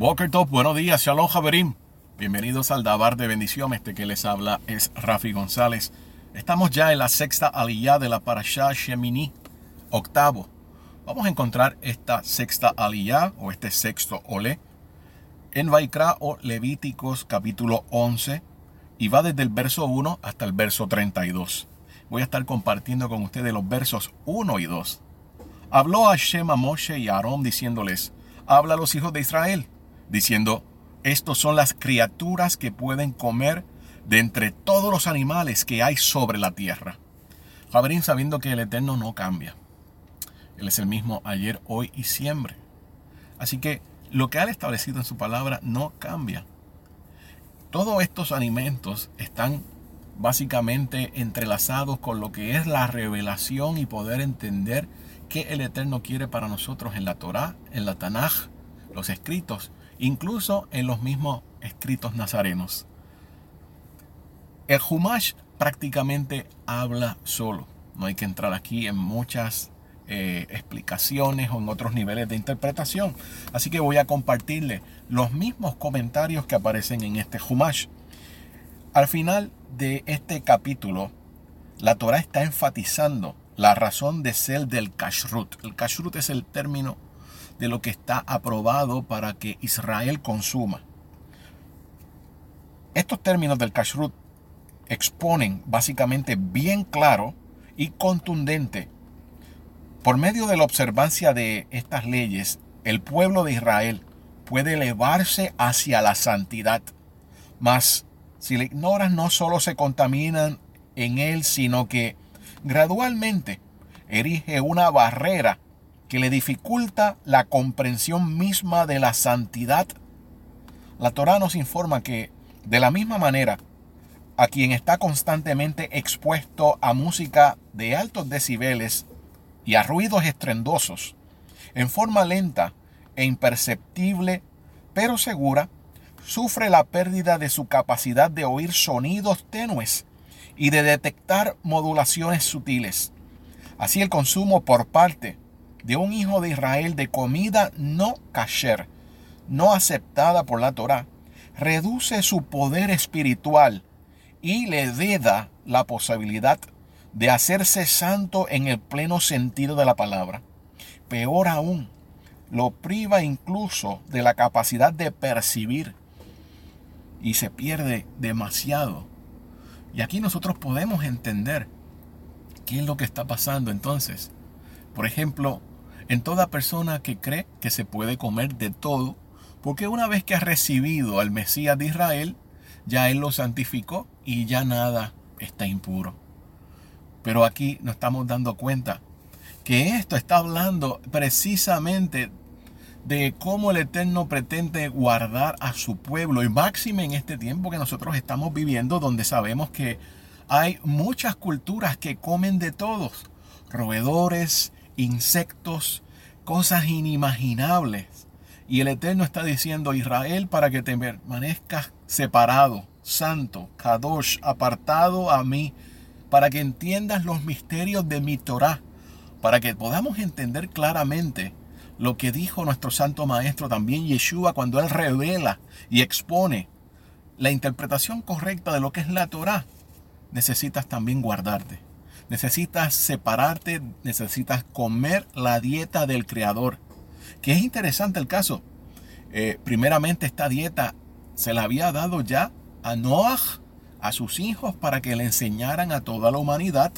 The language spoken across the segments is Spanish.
Walker Top, buenos días, Shalom Javerim. Bienvenidos al Dabar de Bendición. Este que les habla es Rafi González. Estamos ya en la sexta aliyah de la Parashah Shemini, octavo. Vamos a encontrar esta sexta aliyah o este sexto ole en Vaikra o Levíticos capítulo 11 y va desde el verso 1 hasta el verso 32. Voy a estar compartiendo con ustedes los versos 1 y 2. Habló Hashem a Moshe y Aarón diciéndoles, habla a los hijos de Israel diciendo, estos son las criaturas que pueden comer de entre todos los animales que hay sobre la tierra. Javerín sabiendo que el Eterno no cambia. Él es el mismo ayer, hoy y siempre. Así que lo que ha establecido en su palabra no cambia. Todos estos alimentos están básicamente entrelazados con lo que es la revelación y poder entender qué el Eterno quiere para nosotros en la Torá, en la Tanaj, los escritos incluso en los mismos escritos nazarenos. El Humash prácticamente habla solo. No hay que entrar aquí en muchas eh, explicaciones o en otros niveles de interpretación. Así que voy a compartirle los mismos comentarios que aparecen en este Humash. Al final de este capítulo, la Torah está enfatizando la razón de ser del kashrut. El kashrut es el término de lo que está aprobado para que Israel consuma. Estos términos del kashrut exponen básicamente bien claro y contundente. Por medio de la observancia de estas leyes, el pueblo de Israel puede elevarse hacia la santidad. Mas si le ignoras, no solo se contaminan en él, sino que gradualmente erige una barrera que le dificulta la comprensión misma de la santidad. La Torá nos informa que, de la misma manera, a quien está constantemente expuesto a música de altos decibeles y a ruidos estrendosos, en forma lenta e imperceptible, pero segura, sufre la pérdida de su capacidad de oír sonidos tenues y de detectar modulaciones sutiles. Así el consumo por parte de un hijo de Israel de comida no kasher, no aceptada por la Torah, reduce su poder espiritual y le veda la posibilidad de hacerse santo en el pleno sentido de la palabra. Peor aún, lo priva incluso de la capacidad de percibir y se pierde demasiado. Y aquí nosotros podemos entender qué es lo que está pasando entonces. Por ejemplo, en toda persona que cree que se puede comer de todo, porque una vez que ha recibido al Mesías de Israel, ya Él lo santificó y ya nada está impuro. Pero aquí nos estamos dando cuenta que esto está hablando precisamente de cómo el Eterno pretende guardar a su pueblo y máxime en este tiempo que nosotros estamos viviendo donde sabemos que hay muchas culturas que comen de todos, roedores, insectos, cosas inimaginables. Y el Eterno está diciendo, Israel, para que te permanezcas separado, santo, kadosh, apartado a mí, para que entiendas los misterios de mi Torah, para que podamos entender claramente lo que dijo nuestro santo maestro también Yeshua cuando él revela y expone la interpretación correcta de lo que es la Torah, necesitas también guardarte. Necesitas separarte, necesitas comer la dieta del Creador. Que es interesante el caso. Eh, primeramente esta dieta se la había dado ya a Noah, a sus hijos, para que le enseñaran a toda la humanidad.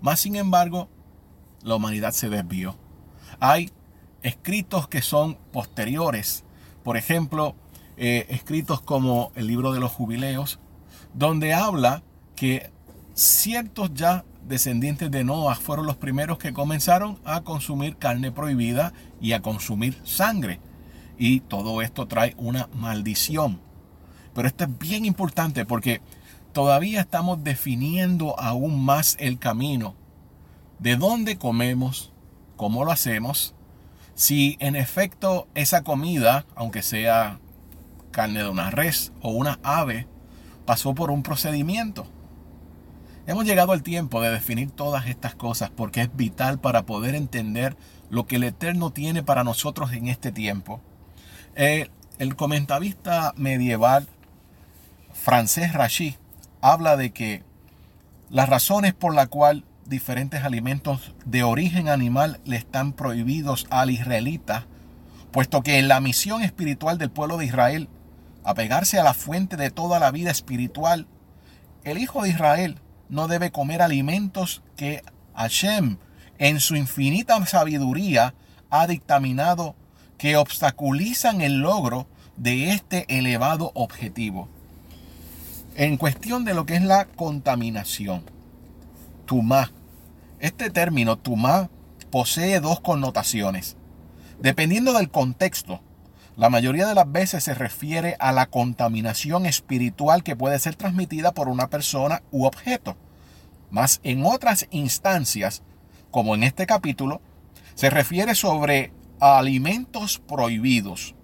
Mas sin embargo, la humanidad se desvió. Hay escritos que son posteriores. Por ejemplo, eh, escritos como el libro de los jubileos, donde habla que ciertos ya descendientes de Noah fueron los primeros que comenzaron a consumir carne prohibida y a consumir sangre. Y todo esto trae una maldición. Pero esto es bien importante porque todavía estamos definiendo aún más el camino. De dónde comemos, cómo lo hacemos, si en efecto esa comida, aunque sea carne de una res o una ave, pasó por un procedimiento Hemos llegado al tiempo de definir todas estas cosas porque es vital para poder entender lo que el Eterno tiene para nosotros en este tiempo. Eh, el comentarista medieval francés Rachid habla de que las razones por la cual diferentes alimentos de origen animal le están prohibidos al israelita, puesto que en la misión espiritual del pueblo de Israel, apegarse a la fuente de toda la vida espiritual, el hijo de Israel no debe comer alimentos que Hashem, en su infinita sabiduría, ha dictaminado que obstaculizan el logro de este elevado objetivo. En cuestión de lo que es la contaminación, tumá. Este término tumá posee dos connotaciones. Dependiendo del contexto, la mayoría de las veces se refiere a la contaminación espiritual que puede ser transmitida por una persona u objeto. Mas en otras instancias, como en este capítulo, se refiere sobre alimentos prohibidos.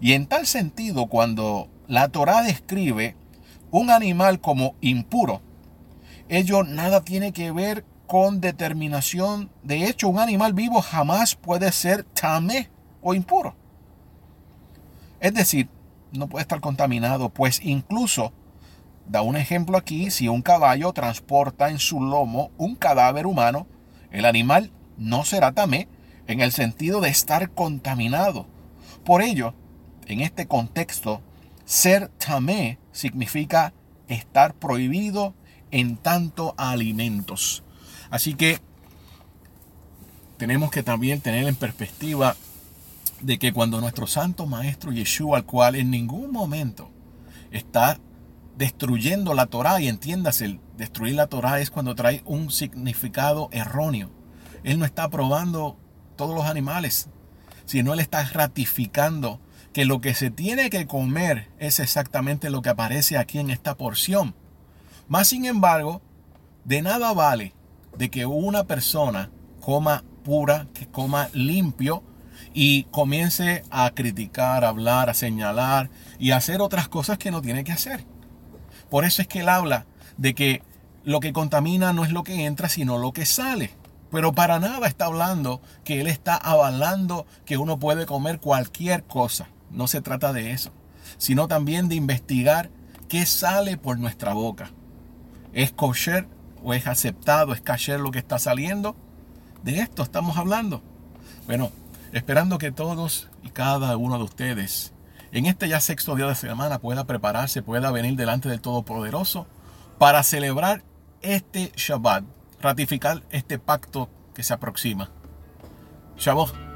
Y en tal sentido, cuando la Torá describe un animal como impuro, ello nada tiene que ver con determinación. De hecho, un animal vivo jamás puede ser tamé o impuro. Es decir, no puede estar contaminado, pues incluso, da un ejemplo aquí, si un caballo transporta en su lomo un cadáver humano, el animal no será tamé en el sentido de estar contaminado. Por ello, en este contexto, ser tamé significa estar prohibido en tanto alimentos. Así que tenemos que también tener en perspectiva de que cuando nuestro santo maestro Yeshua, al cual en ningún momento está destruyendo la Torah, y entiéndase, destruir la Torah es cuando trae un significado erróneo. Él no está probando todos los animales, sino él está ratificando que lo que se tiene que comer es exactamente lo que aparece aquí en esta porción. Más sin embargo, de nada vale de que una persona coma pura, que coma limpio y comience a criticar, a hablar, a señalar y a hacer otras cosas que no tiene que hacer. Por eso es que él habla de que lo que contamina no es lo que entra, sino lo que sale. Pero para nada está hablando que él está avalando que uno puede comer cualquier cosa. No se trata de eso, sino también de investigar qué sale por nuestra boca. ¿Es kosher o es aceptado, es kosher lo que está saliendo? De esto estamos hablando. Bueno, esperando que todos y cada uno de ustedes en este ya sexto día de semana pueda prepararse, pueda venir delante del Todopoderoso para celebrar este Shabbat, ratificar este pacto que se aproxima. Shabbat.